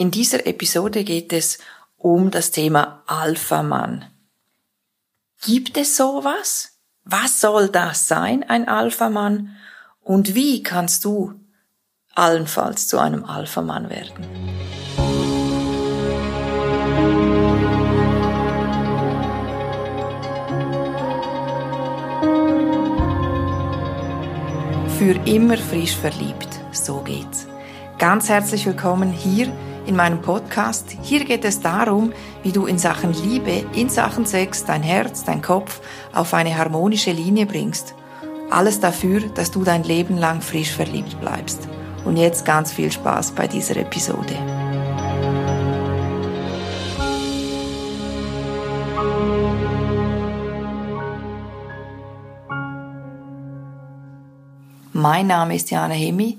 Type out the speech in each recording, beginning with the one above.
In dieser Episode geht es um das Thema Alpha-Mann. Gibt es sowas? Was soll das sein, ein Alpha-Mann? Und wie kannst du allenfalls zu einem Alpha-Mann werden? Für immer frisch verliebt, so geht's. Ganz herzlich willkommen hier in meinem Podcast. Hier geht es darum, wie du in Sachen Liebe, in Sachen Sex dein Herz, dein Kopf auf eine harmonische Linie bringst. Alles dafür, dass du dein Leben lang frisch verliebt bleibst. Und jetzt ganz viel Spaß bei dieser Episode. Mein Name ist Jana Hemi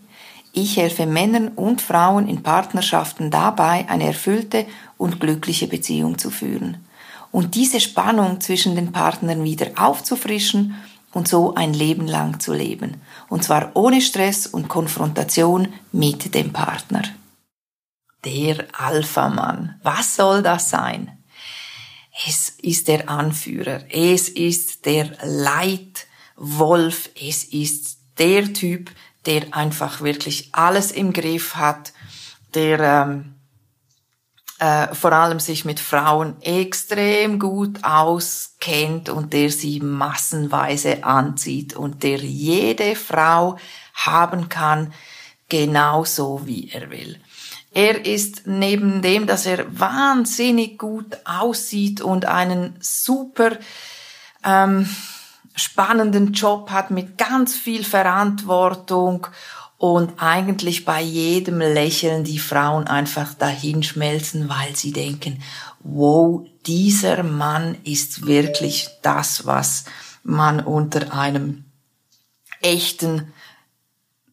ich helfe Männern und Frauen in Partnerschaften dabei, eine erfüllte und glückliche Beziehung zu führen und diese Spannung zwischen den Partnern wieder aufzufrischen und so ein Leben lang zu leben. Und zwar ohne Stress und Konfrontation mit dem Partner. Der Alpha-Mann. Was soll das sein? Es ist der Anführer. Es ist der Leitwolf. Es ist der Typ, der einfach wirklich alles im Griff hat, der ähm, äh, vor allem sich mit Frauen extrem gut auskennt und der sie massenweise anzieht und der jede Frau haben kann, genauso wie er will. Er ist neben dem, dass er wahnsinnig gut aussieht und einen super ähm, spannenden Job hat mit ganz viel Verantwortung und eigentlich bei jedem Lächeln die Frauen einfach dahinschmelzen, weil sie denken, wow, dieser Mann ist wirklich das, was man unter einem echten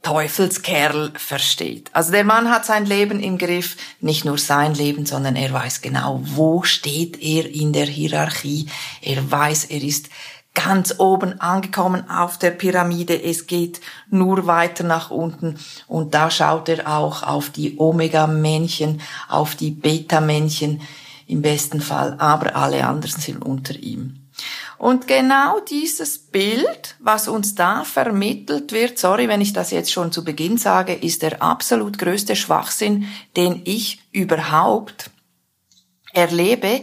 Teufelskerl versteht. Also der Mann hat sein Leben im Griff, nicht nur sein Leben, sondern er weiß genau, wo steht er in der Hierarchie. Er weiß, er ist ganz oben angekommen auf der Pyramide. Es geht nur weiter nach unten. Und da schaut er auch auf die Omega-Männchen, auf die Beta-Männchen im besten Fall. Aber alle anderen sind unter ihm. Und genau dieses Bild, was uns da vermittelt wird, sorry, wenn ich das jetzt schon zu Beginn sage, ist der absolut größte Schwachsinn, den ich überhaupt erlebe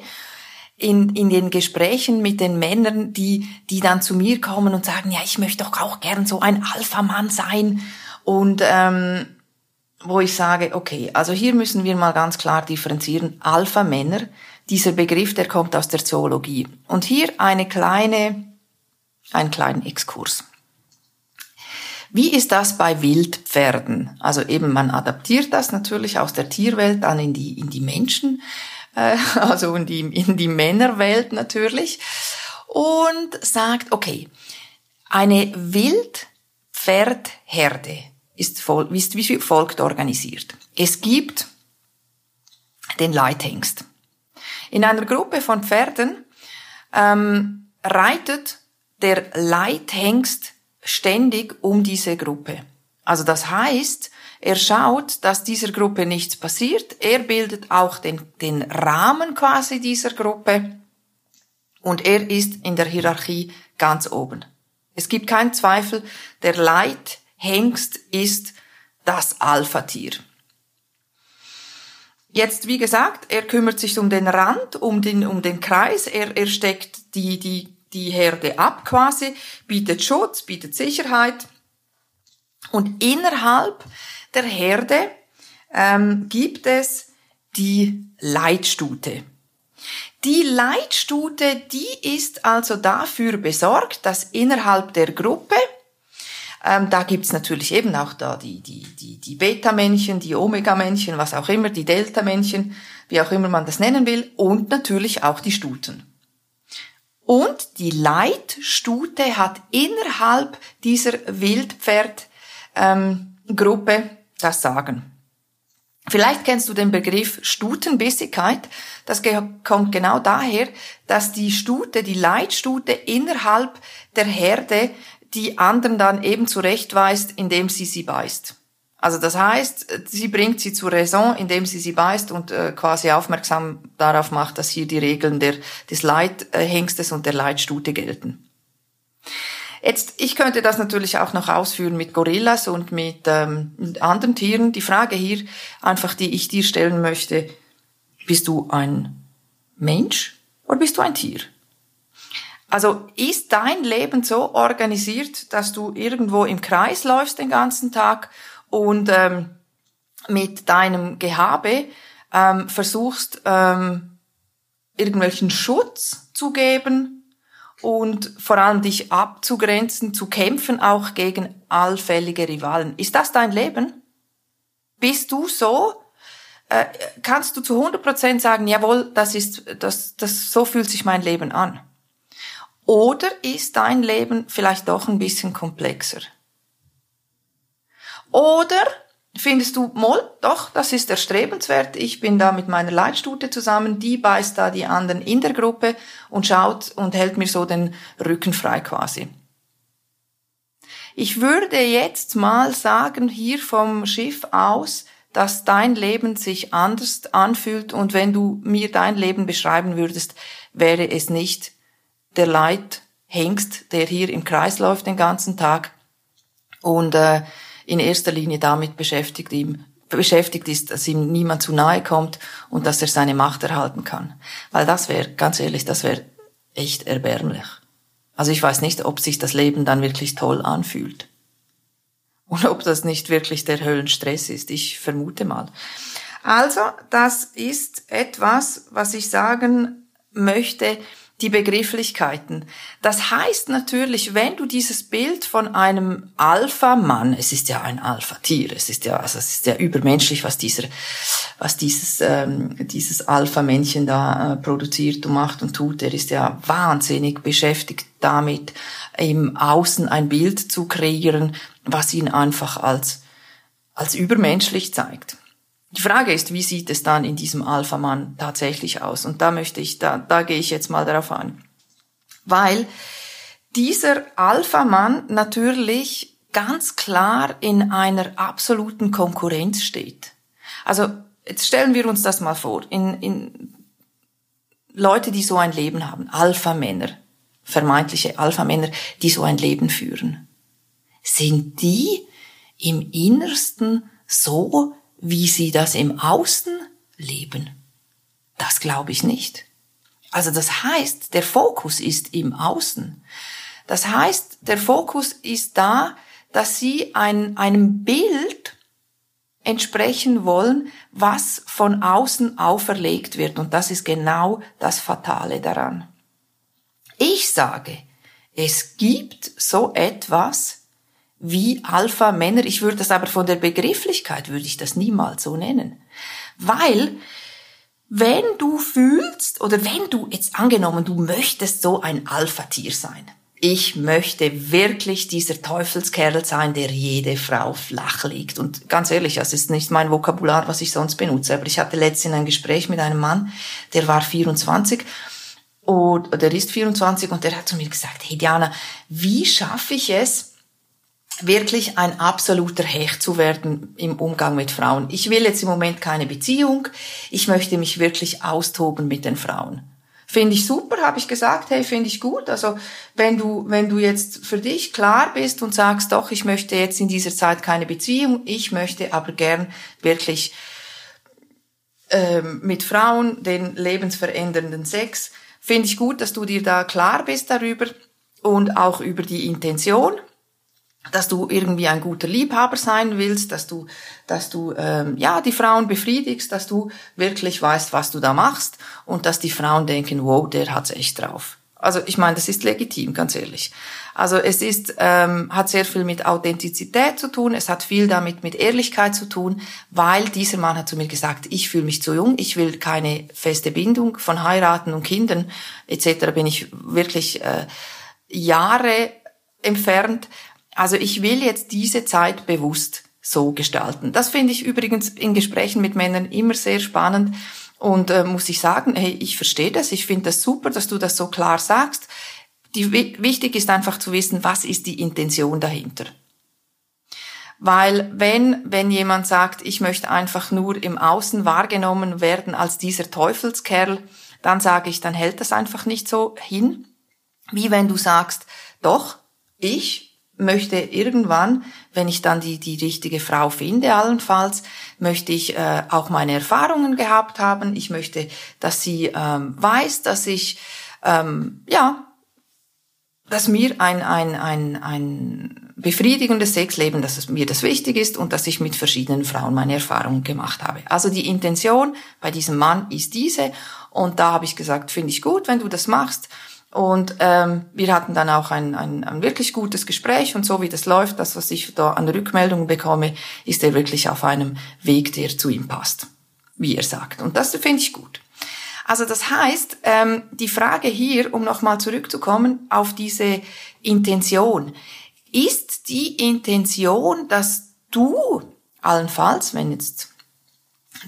in, in den Gesprächen mit den Männern, die, die dann zu mir kommen und sagen, ja, ich möchte doch auch gern so ein Alpha-Mann sein. Und ähm, wo ich sage, okay, also hier müssen wir mal ganz klar differenzieren. Alpha-Männer, dieser Begriff, der kommt aus der Zoologie. Und hier eine kleine, einen kleinen Exkurs. Wie ist das bei Wildpferden? Also eben, man adaptiert das natürlich aus der Tierwelt dann in die, in die Menschen äh, also in die, in die Männerwelt natürlich, und sagt, okay, eine Wildpferdherde ist, voll, ist wie folgt organisiert. Es gibt den Leithengst. In einer Gruppe von Pferden ähm, reitet der Leithengst ständig um diese Gruppe. Also das heißt, er schaut, dass dieser Gruppe nichts passiert. Er bildet auch den, den Rahmen quasi dieser Gruppe. Und er ist in der Hierarchie ganz oben. Es gibt keinen Zweifel, der Leithengst ist das Alpha-Tier. Jetzt, wie gesagt, er kümmert sich um den Rand, um den, um den Kreis, er, er steckt die, die, die Herde ab quasi, bietet Schutz, bietet Sicherheit. Und innerhalb der Herde ähm, gibt es die Leitstute. Die Leitstute, die ist also dafür besorgt, dass innerhalb der Gruppe, ähm, da gibt's natürlich eben auch da die, die, die, die Beta-Männchen, die Omega-Männchen, was auch immer, die Delta-Männchen, wie auch immer man das nennen will, und natürlich auch die Stuten. Und die Leitstute hat innerhalb dieser Wildpferdgruppe ähm, das sagen. Vielleicht kennst du den Begriff Stutenbissigkeit. Das kommt genau daher, dass die Stute, die Leitstute innerhalb der Herde die anderen dann eben zurechtweist, indem sie sie beißt. Also das heißt, sie bringt sie zur Raison, indem sie sie beißt und äh, quasi aufmerksam darauf macht, dass hier die Regeln der, des Leithengstes und der Leitstute gelten. Jetzt, ich könnte das natürlich auch noch ausführen mit Gorillas und mit, ähm, anderen Tieren. Die Frage hier, einfach die ich dir stellen möchte, bist du ein Mensch oder bist du ein Tier? Also ist dein Leben so organisiert, dass du irgendwo im Kreis läufst den ganzen Tag und ähm, mit deinem Gehabe ähm, versuchst, ähm, irgendwelchen Schutz zu geben und vor allem dich abzugrenzen, zu kämpfen auch gegen allfällige Rivalen. Ist das dein Leben? Bist du so? Äh, kannst du zu 100% sagen, jawohl, das ist, das, das, so fühlt sich mein Leben an? Oder ist dein Leben vielleicht doch ein bisschen komplexer? Oder findest du, Moll, doch, das ist erstrebenswert. Ich bin da mit meiner Leitstute zusammen, die beißt da die anderen in der Gruppe und schaut und hält mir so den Rücken frei quasi. Ich würde jetzt mal sagen, hier vom Schiff aus, dass dein Leben sich anders anfühlt und wenn du mir dein Leben beschreiben würdest, wäre es nicht der Leithengst, der hier im Kreis läuft den ganzen Tag und äh, in erster Linie damit beschäftigt, ihm, beschäftigt ist, dass ihm niemand zu nahe kommt und dass er seine Macht erhalten kann. Weil das wäre, ganz ehrlich, das wäre echt erbärmlich. Also ich weiß nicht, ob sich das Leben dann wirklich toll anfühlt. Und ob das nicht wirklich der Höllenstress ist. Ich vermute mal. Also, das ist etwas, was ich sagen möchte, die Begrifflichkeiten. Das heißt natürlich, wenn du dieses Bild von einem Alpha-Mann, es ist ja ein Alpha-Tier, es ist ja, also es ist ja übermenschlich, was dieser, was dieses, ähm, dieses Alpha-Männchen da äh, produziert und macht und tut. Er ist ja wahnsinnig beschäftigt damit, im Außen ein Bild zu kreieren, was ihn einfach als, als übermenschlich zeigt. Die Frage ist, wie sieht es dann in diesem Alpha-Mann tatsächlich aus? Und da möchte ich, da, da gehe ich jetzt mal darauf an. Weil dieser Alpha-Mann natürlich ganz klar in einer absoluten Konkurrenz steht. Also jetzt stellen wir uns das mal vor. In, in Leute, die so ein Leben haben, Alpha-Männer, vermeintliche Alpha-Männer, die so ein Leben führen, sind die im Innersten so wie sie das im Außen leben? Das glaube ich nicht. Also das heißt, der Fokus ist im Außen. Das heißt, der Fokus ist da, dass sie ein, einem Bild entsprechen wollen, was von außen auferlegt wird. Und das ist genau das Fatale daran. Ich sage, es gibt so etwas wie Alpha-Männer. Ich würde das aber von der Begrifflichkeit würde ich das niemals so nennen. Weil, wenn du fühlst oder wenn du jetzt angenommen, du möchtest so ein Alpha-Tier sein. Ich möchte wirklich dieser Teufelskerl sein, der jede Frau flach liegt. Und ganz ehrlich, das ist nicht mein Vokabular, was ich sonst benutze. Aber ich hatte letztens ein Gespräch mit einem Mann, der war 24 und der ist 24 und der hat zu mir gesagt, hey Diana, wie schaffe ich es, wirklich ein absoluter Hecht zu werden im Umgang mit Frauen. Ich will jetzt im Moment keine Beziehung. Ich möchte mich wirklich austoben mit den Frauen. Finde ich super, habe ich gesagt, hey, finde ich gut. Also wenn du, wenn du jetzt für dich klar bist und sagst, doch, ich möchte jetzt in dieser Zeit keine Beziehung, ich möchte aber gern wirklich ähm, mit Frauen den lebensverändernden Sex, finde ich gut, dass du dir da klar bist darüber und auch über die Intention dass du irgendwie ein guter Liebhaber sein willst, dass du, dass du ähm, ja die Frauen befriedigst, dass du wirklich weißt, was du da machst und dass die Frauen denken, wow, der hat's echt drauf. Also ich meine, das ist legitim, ganz ehrlich. Also es ist ähm, hat sehr viel mit Authentizität zu tun, es hat viel damit mit Ehrlichkeit zu tun, weil dieser Mann hat zu mir gesagt, ich fühle mich zu jung, ich will keine feste Bindung von heiraten und Kindern etc. Bin ich wirklich äh, Jahre entfernt also ich will jetzt diese Zeit bewusst so gestalten. Das finde ich übrigens in Gesprächen mit Männern immer sehr spannend und äh, muss ich sagen, hey, ich verstehe das, ich finde das super, dass du das so klar sagst. Die, wichtig ist einfach zu wissen, was ist die Intention dahinter. Weil wenn, wenn jemand sagt, ich möchte einfach nur im Außen wahrgenommen werden als dieser Teufelskerl, dann sage ich, dann hält das einfach nicht so hin. Wie wenn du sagst, doch, ich möchte irgendwann, wenn ich dann die, die richtige Frau finde, allenfalls, möchte ich äh, auch meine Erfahrungen gehabt haben. Ich möchte, dass sie ähm, weiß, dass ich, ähm, ja, dass mir ein, ein, ein, ein befriedigendes Sexleben, dass es mir das wichtig ist und dass ich mit verschiedenen Frauen meine Erfahrungen gemacht habe. Also die Intention bei diesem Mann ist diese und da habe ich gesagt, finde ich gut, wenn du das machst. Und ähm, wir hatten dann auch ein, ein, ein wirklich gutes Gespräch und so wie das läuft, das, was ich da an Rückmeldungen bekomme, ist er wirklich auf einem Weg, der zu ihm passt, wie er sagt. Und das finde ich gut. Also das heißt, ähm, die Frage hier, um nochmal zurückzukommen auf diese Intention, ist die Intention, dass du allenfalls, wenn jetzt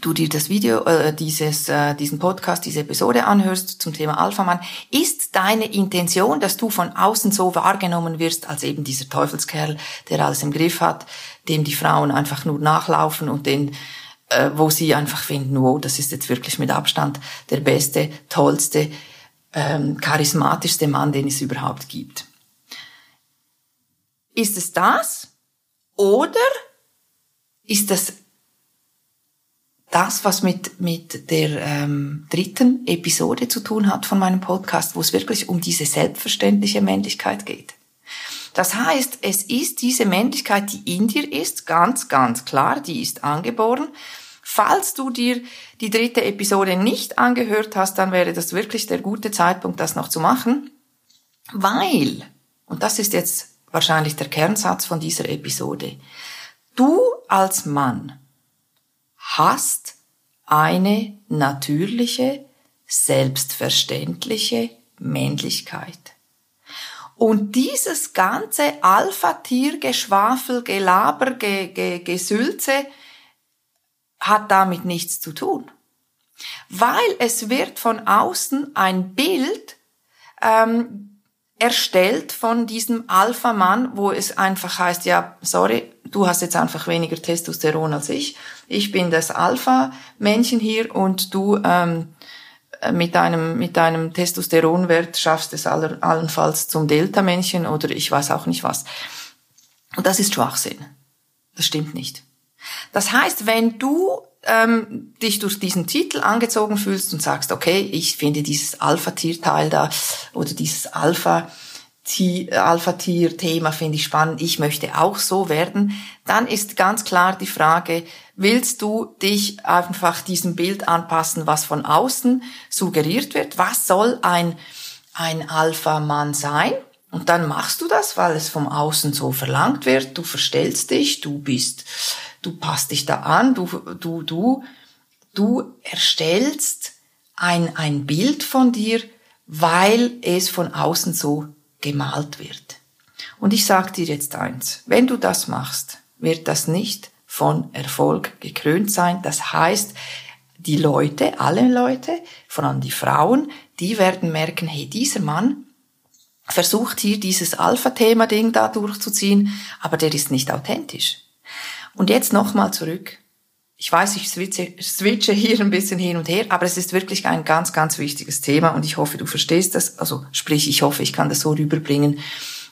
du dir das Video, äh, dieses, äh, diesen Podcast, diese Episode anhörst zum Thema Alpha-Mann, ist deine Intention, dass du von außen so wahrgenommen wirst als eben dieser Teufelskerl, der alles im Griff hat, dem die Frauen einfach nur nachlaufen und den, äh, wo sie einfach finden, wow, das ist jetzt wirklich mit Abstand der beste, tollste, ähm, charismatischste Mann, den es überhaupt gibt. Ist es das? Oder ist das das, was mit, mit der ähm, dritten Episode zu tun hat von meinem Podcast, wo es wirklich um diese selbstverständliche Männlichkeit geht. Das heißt, es ist diese Männlichkeit, die in dir ist, ganz, ganz klar, die ist angeboren. Falls du dir die dritte Episode nicht angehört hast, dann wäre das wirklich der gute Zeitpunkt, das noch zu machen, weil, und das ist jetzt wahrscheinlich der Kernsatz von dieser Episode, du als Mann hast eine natürliche, selbstverständliche Männlichkeit. Und dieses ganze Alpha-Tier-Geschwafel, Gelaber, Ge Ge Gesülze hat damit nichts zu tun. Weil es wird von außen ein Bild ähm, erstellt von diesem Alpha-Mann, wo es einfach heißt, ja, sorry, du hast jetzt einfach weniger Testosteron als ich. Ich bin das Alpha-Männchen hier und du ähm, mit deinem mit deinem Testosteronwert schaffst es aller, allenfalls zum Delta-Männchen oder ich weiß auch nicht was. Und das ist Schwachsinn. Das stimmt nicht. Das heißt, wenn du ähm, dich durch diesen Titel angezogen fühlst und sagst, okay, ich finde dieses Alpha-Tier-Teil da oder dieses Alpha Alpha-Tier-Thema finde ich spannend, ich möchte auch so werden, dann ist ganz klar die Frage, willst du dich einfach diesem Bild anpassen, was von außen suggeriert wird? Was soll ein, ein Alpha-Mann sein? Und dann machst du das, weil es vom Außen so verlangt wird. Du verstellst dich, du bist du passt dich da an, du, du, du, du erstellst ein, ein Bild von dir, weil es von außen so gemalt wird. Und ich sage dir jetzt eins, wenn du das machst, wird das nicht von Erfolg gekrönt sein. Das heißt, die Leute, alle Leute, vor allem die Frauen, die werden merken, hey, dieser Mann versucht hier dieses Alpha-Thema-Ding da durchzuziehen, aber der ist nicht authentisch. Und jetzt nochmal zurück. Ich weiß, ich switche, hier ein bisschen hin und her, aber es ist wirklich ein ganz, ganz wichtiges Thema und ich hoffe, du verstehst das. Also sprich, ich hoffe, ich kann das so rüberbringen,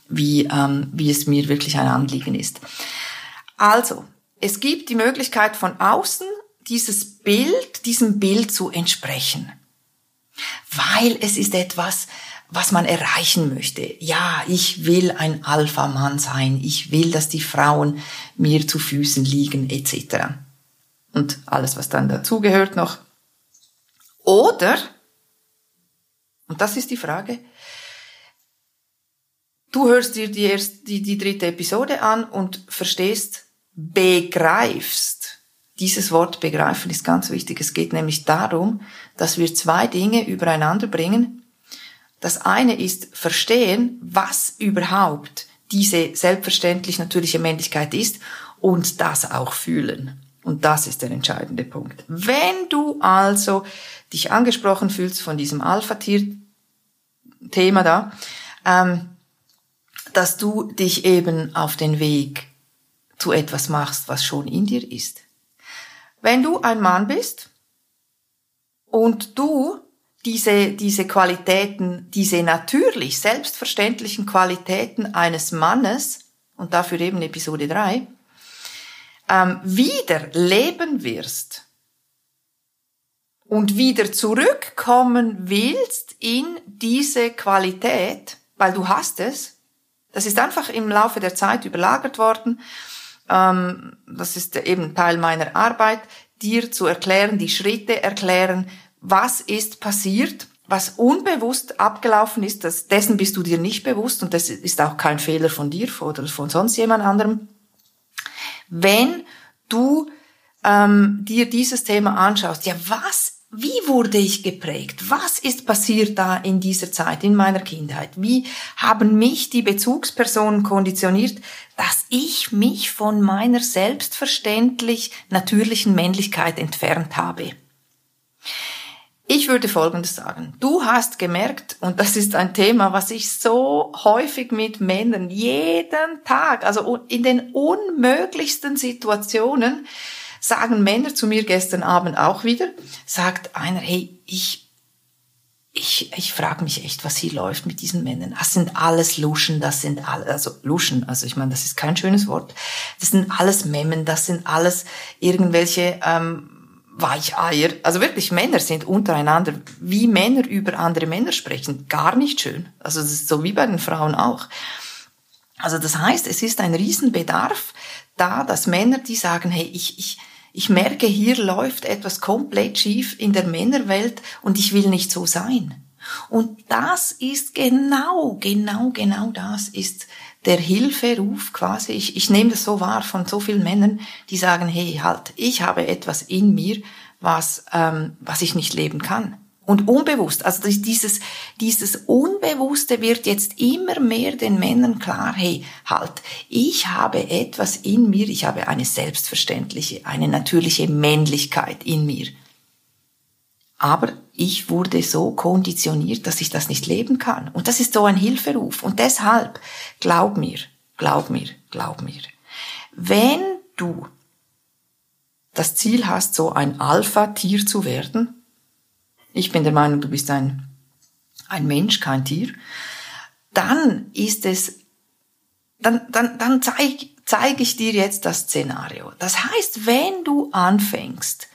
wie, ähm, wie es mir wirklich ein Anliegen ist. Also, es gibt die Möglichkeit von außen dieses Bild, diesem Bild zu entsprechen. Weil es ist etwas, was man erreichen möchte. Ja, ich will ein Alpha-Mann sein. Ich will, dass die Frauen mir zu Füßen liegen, etc. Und alles, was dann dazugehört noch. Oder, und das ist die Frage, du hörst dir die, erste, die, die dritte Episode an und verstehst, begreifst. Dieses Wort begreifen ist ganz wichtig. Es geht nämlich darum, dass wir zwei Dinge übereinander bringen, das eine ist verstehen, was überhaupt diese selbstverständlich natürliche Männlichkeit ist und das auch fühlen. Und das ist der entscheidende Punkt. Wenn du also dich angesprochen fühlst von diesem Alpha-Tier-Thema da, ähm, dass du dich eben auf den Weg zu etwas machst, was schon in dir ist. Wenn du ein Mann bist und du diese, diese Qualitäten, diese natürlich selbstverständlichen Qualitäten eines Mannes, und dafür eben Episode 3, ähm, wieder leben wirst und wieder zurückkommen willst in diese Qualität, weil du hast es, das ist einfach im Laufe der Zeit überlagert worden, ähm, das ist eben Teil meiner Arbeit, dir zu erklären, die Schritte erklären, was ist passiert, was unbewusst abgelaufen ist, das, dessen bist du dir nicht bewusst und das ist auch kein Fehler von dir oder von sonst jemand anderem. Wenn du ähm, dir dieses Thema anschaust, ja, was, wie wurde ich geprägt? Was ist passiert da in dieser Zeit, in meiner Kindheit? Wie haben mich die Bezugspersonen konditioniert, dass ich mich von meiner selbstverständlich natürlichen Männlichkeit entfernt habe? Ich würde Folgendes sagen. Du hast gemerkt, und das ist ein Thema, was ich so häufig mit Männern jeden Tag, also in den unmöglichsten Situationen, sagen Männer zu mir gestern Abend auch wieder, sagt einer, hey, ich, ich, ich frage mich echt, was hier läuft mit diesen Männern. Das sind alles Luschen, das sind alle, also Luschen, also ich meine, das ist kein schönes Wort. Das sind alles Memmen, das sind alles irgendwelche ähm, Weicheier. Also wirklich, Männer sind untereinander, wie Männer über andere Männer sprechen, gar nicht schön. Also das ist so wie bei den Frauen auch. Also das heißt, es ist ein Riesenbedarf da, dass Männer, die sagen, hey, ich, ich, ich merke, hier läuft etwas komplett schief in der Männerwelt und ich will nicht so sein. Und das ist genau, genau, genau das ist der Hilferuf quasi. Ich, ich nehme das so wahr von so vielen Männern, die sagen, hey, halt, ich habe etwas in mir, was, ähm, was ich nicht leben kann. Und unbewusst, also dieses, dieses Unbewusste wird jetzt immer mehr den Männern klar, hey, halt, ich habe etwas in mir, ich habe eine selbstverständliche, eine natürliche Männlichkeit in mir. Aber ich wurde so konditioniert, dass ich das nicht leben kann. Und das ist so ein Hilferuf. Und deshalb, glaub mir, glaub mir, glaub mir, wenn du das Ziel hast, so ein Alpha-Tier zu werden, ich bin der Meinung, du bist ein, ein Mensch, kein Tier, dann ist es, dann, dann, dann zeige zeig ich dir jetzt das Szenario. Das heißt, wenn du anfängst,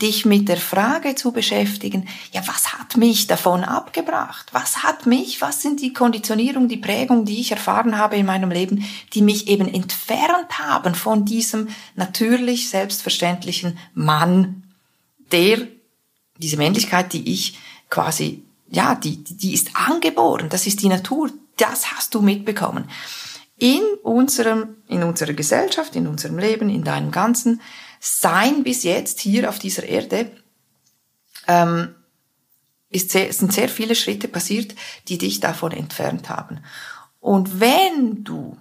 dich mit der Frage zu beschäftigen, ja, was hat mich davon abgebracht? Was hat mich, was sind die Konditionierungen, die Prägungen, die ich erfahren habe in meinem Leben, die mich eben entfernt haben von diesem natürlich selbstverständlichen Mann, der, diese Männlichkeit, die ich quasi, ja, die, die ist angeboren, das ist die Natur, das hast du mitbekommen. In unserem, in unserer Gesellschaft, in unserem Leben, in deinem ganzen sein bis jetzt hier auf dieser Erde ähm, ist sehr, sind sehr viele Schritte passiert, die dich davon entfernt haben. Und wenn du,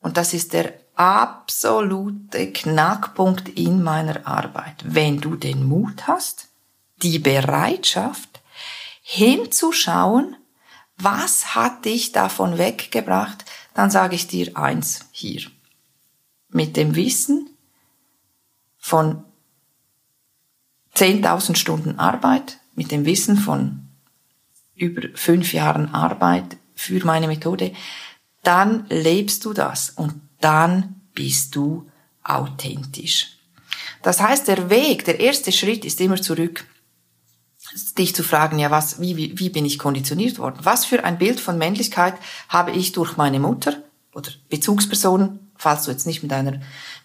und das ist der absolute Knackpunkt in meiner Arbeit, wenn du den Mut hast, die Bereitschaft, hinzuschauen, was hat dich davon weggebracht, dann sage ich dir eins hier. Mit dem Wissen, von 10.000 Stunden Arbeit mit dem Wissen von über fünf Jahren Arbeit für meine Methode, dann lebst du das und dann bist du authentisch. Das heißt, der Weg, der erste Schritt ist immer zurück, dich zu fragen, ja, was, wie, wie, wie bin ich konditioniert worden? Was für ein Bild von Männlichkeit habe ich durch meine Mutter oder Bezugspersonen falls du jetzt nicht mit deiner,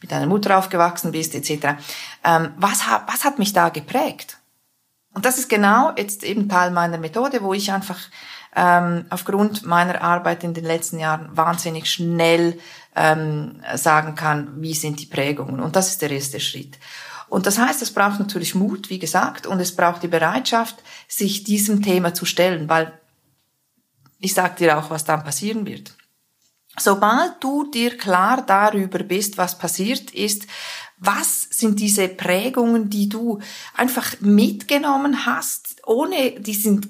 mit deiner Mutter aufgewachsen bist, etc. Ähm, was, hat, was hat mich da geprägt? Und das ist genau jetzt eben Teil meiner Methode, wo ich einfach ähm, aufgrund meiner Arbeit in den letzten Jahren wahnsinnig schnell ähm, sagen kann, wie sind die Prägungen. Und das ist der erste Schritt. Und das heißt, es braucht natürlich Mut, wie gesagt, und es braucht die Bereitschaft, sich diesem Thema zu stellen, weil ich sage dir auch, was dann passieren wird. Sobald du dir klar darüber bist, was passiert ist, was sind diese Prägungen, die du einfach mitgenommen hast, ohne, die sind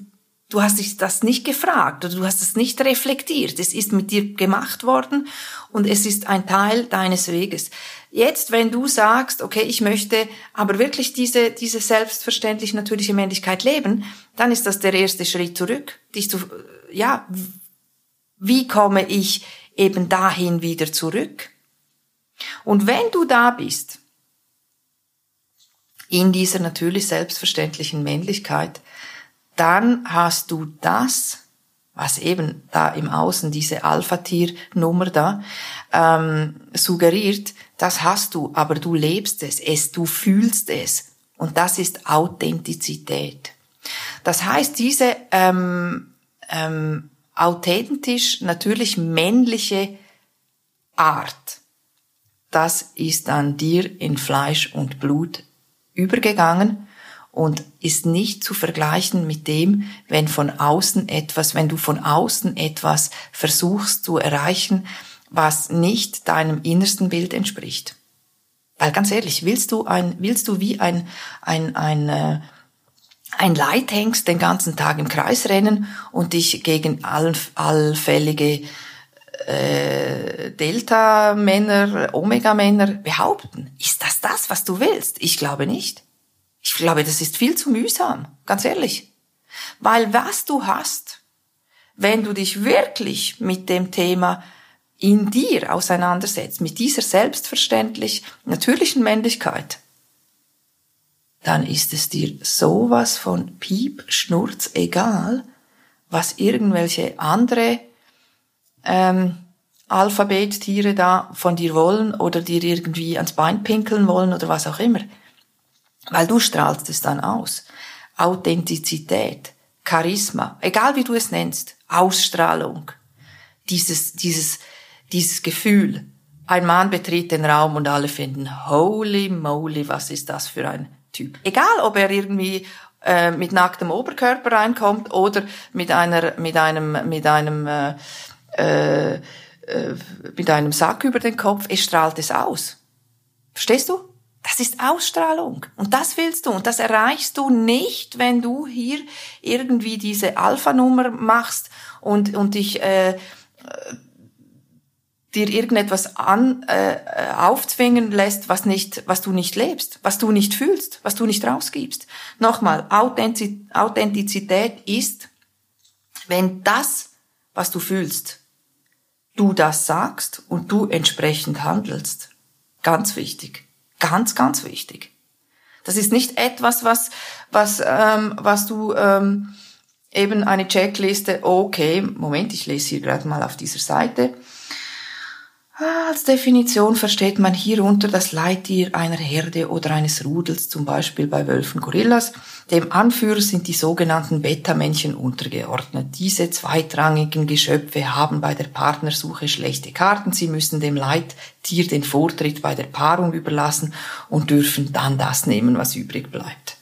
Du hast dich das nicht gefragt oder du hast es nicht reflektiert. Es ist mit dir gemacht worden und es ist ein Teil deines Weges. Jetzt, wenn du sagst, okay, ich möchte aber wirklich diese, diese selbstverständlich natürliche Männlichkeit leben, dann ist das der erste Schritt zurück. Dich zu, ja, wie komme ich eben dahin wieder zurück? Und wenn du da bist, in dieser natürlich selbstverständlichen Männlichkeit, dann hast du das, was eben da im Außen diese Alpha-Tier-Nummer da ähm, suggeriert, das hast du, aber du lebst es, es, du fühlst es. Und das ist Authentizität. Das heißt, diese ähm, ähm, authentisch, natürlich männliche Art, das ist an dir in Fleisch und Blut übergegangen und ist nicht zu vergleichen mit dem, wenn von außen etwas, wenn du von außen etwas versuchst zu erreichen, was nicht deinem innersten Bild entspricht. Weil ganz ehrlich, willst du ein, willst du wie ein, ein, ein, äh, ein Leithengst den ganzen Tag im Kreis rennen und dich gegen all, allfällige äh, Delta-Männer, Omega-Männer behaupten? Ist das das, was du willst? Ich glaube nicht. Ich glaube, das ist viel zu mühsam, ganz ehrlich. Weil was du hast, wenn du dich wirklich mit dem Thema in dir auseinandersetzt, mit dieser selbstverständlich natürlichen Männlichkeit, dann ist es dir sowas von Piep, Schnurz egal, was irgendwelche andere ähm, Alphabettiere da von dir wollen oder dir irgendwie ans Bein pinkeln wollen oder was auch immer. Weil du strahlst es dann aus. Authentizität, Charisma, egal wie du es nennst, Ausstrahlung, dieses, dieses, dieses Gefühl. Ein Mann betritt den Raum und alle finden, holy moly, was ist das für ein Typ. Egal, ob er irgendwie äh, mit nacktem Oberkörper reinkommt oder mit einer, mit einem, mit einem, äh, äh, mit einem Sack über den Kopf, es strahlt es aus. Verstehst du? Das ist Ausstrahlung. Und das willst du. Und das erreichst du nicht, wenn du hier irgendwie diese Alpha-Nummer machst und, und dich äh, dir irgendetwas an, äh, aufzwingen lässt, was nicht, was du nicht lebst, was du nicht fühlst, was du nicht rausgibst. Nochmal, Authentizität ist, wenn das, was du fühlst, du das sagst und du entsprechend handelst. Ganz wichtig. Ganz, ganz wichtig. Das ist nicht etwas, was, was, ähm, was du ähm, eben eine Checkliste, okay, Moment, ich lese hier gerade mal auf dieser Seite. Als Definition versteht man hierunter das Leittier einer Herde oder eines Rudels, zum Beispiel bei Wölfen Gorillas. Dem Anführer sind die sogenannten Beta-Männchen untergeordnet. Diese zweitrangigen Geschöpfe haben bei der Partnersuche schlechte Karten. Sie müssen dem Leittier den Vortritt bei der Paarung überlassen und dürfen dann das nehmen, was übrig bleibt.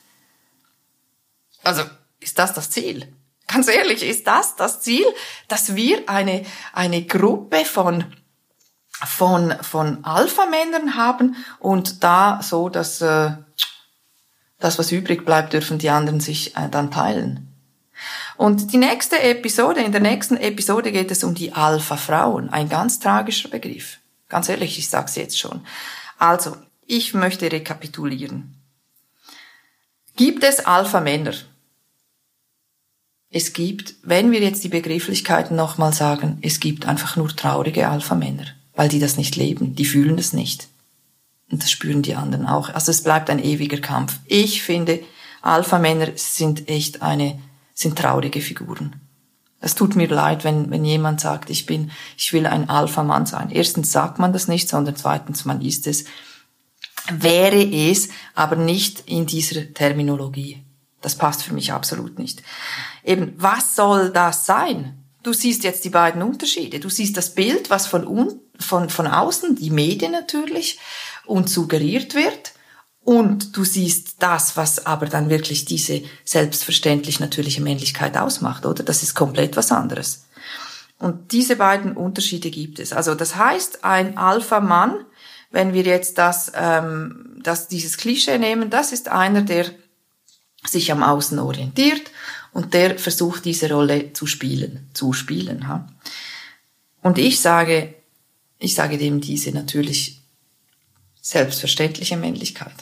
Also, ist das das Ziel? Ganz ehrlich, ist das das Ziel, dass wir eine, eine Gruppe von von, von Alpha-Männern haben und da so, dass äh, das, was übrig bleibt, dürfen die anderen sich äh, dann teilen. Und die nächste Episode, in der nächsten Episode geht es um die Alpha-Frauen. Ein ganz tragischer Begriff. Ganz ehrlich, ich sag's jetzt schon. Also, ich möchte rekapitulieren. Gibt es Alpha-Männer? Es gibt, wenn wir jetzt die Begrifflichkeiten nochmal sagen, es gibt einfach nur traurige Alpha-Männer weil die das nicht leben. Die fühlen es nicht. Und das spüren die anderen auch. Also es bleibt ein ewiger Kampf. Ich finde, Alpha-Männer sind echt eine, sind traurige Figuren. Es tut mir leid, wenn, wenn jemand sagt, ich bin, ich will ein Alpha-Mann sein. Erstens sagt man das nicht, sondern zweitens man ist es. Wäre es, aber nicht in dieser Terminologie. Das passt für mich absolut nicht. Eben, was soll das sein? Du siehst jetzt die beiden Unterschiede. Du siehst das Bild, was von, un von, von außen, die Medien natürlich, und suggeriert wird. Und du siehst das, was aber dann wirklich diese selbstverständlich natürliche Männlichkeit ausmacht, oder? Das ist komplett was anderes. Und diese beiden Unterschiede gibt es. Also das heißt, ein Alpha-Mann, wenn wir jetzt das, ähm, das, dieses Klischee nehmen, das ist einer, der sich am Außen orientiert und der versucht diese Rolle zu spielen, zu spielen. Ha? Und ich sage, ich sage dem diese natürlich selbstverständliche Männlichkeit.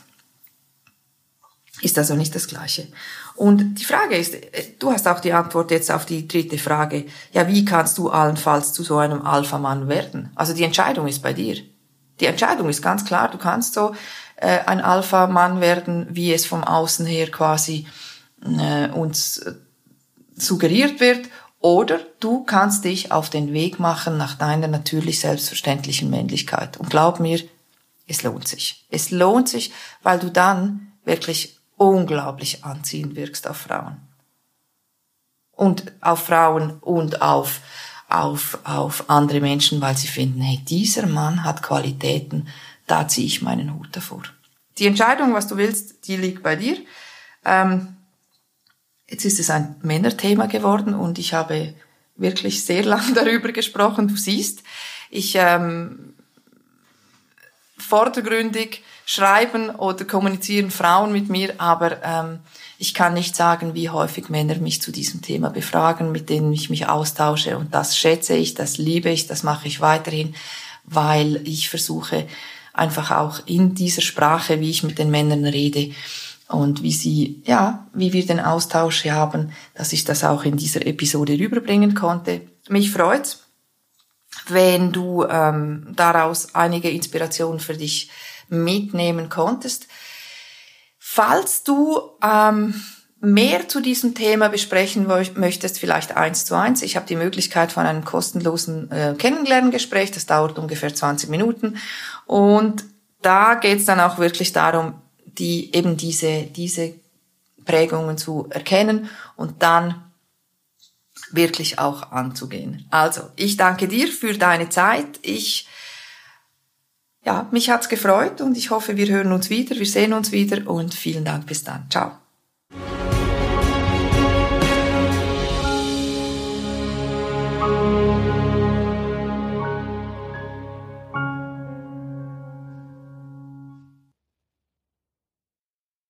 Ist also nicht das Gleiche. Und die Frage ist, äh, du hast auch die Antwort jetzt auf die dritte Frage. Ja, wie kannst du allenfalls zu so einem Alpha-Mann werden? Also die Entscheidung ist bei dir. Die Entscheidung ist ganz klar, du kannst so äh, ein Alpha-Mann werden, wie es vom Außen her quasi äh, uns äh, suggeriert wird, oder du kannst dich auf den Weg machen nach deiner natürlich selbstverständlichen Männlichkeit. Und glaub mir, es lohnt sich. Es lohnt sich, weil du dann wirklich unglaublich anziehend wirkst auf Frauen. Und auf Frauen und auf, auf, auf andere Menschen, weil sie finden, hey, dieser Mann hat Qualitäten, da ziehe ich meinen Hut davor. Die Entscheidung, was du willst, die liegt bei dir. Ähm, jetzt ist es ein Männerthema geworden und ich habe wirklich sehr lang darüber gesprochen. Du siehst, ich ähm, vordergründig schreiben oder kommunizieren Frauen mit mir, aber ähm, ich kann nicht sagen, wie häufig Männer mich zu diesem Thema befragen, mit denen ich mich austausche. Und das schätze ich, das liebe ich, das mache ich weiterhin, weil ich versuche einfach auch in dieser Sprache, wie ich mit den Männern rede und wie sie, ja, wie wir den Austausch haben, dass ich das auch in dieser Episode rüberbringen konnte. Mich freut's, wenn du ähm, daraus einige Inspirationen für dich mitnehmen konntest. Falls du ähm, mehr zu diesem Thema besprechen möchtest, vielleicht eins zu eins. Ich habe die Möglichkeit von einem kostenlosen äh, Kennenlerngespräch, das dauert ungefähr 20 Minuten. Und da geht es dann auch wirklich darum, die eben diese, diese Prägungen zu erkennen und dann wirklich auch anzugehen. Also, ich danke dir für deine Zeit. Ich ja, mich hat's gefreut und ich hoffe, wir hören uns wieder, wir sehen uns wieder und vielen Dank bis dann. Ciao.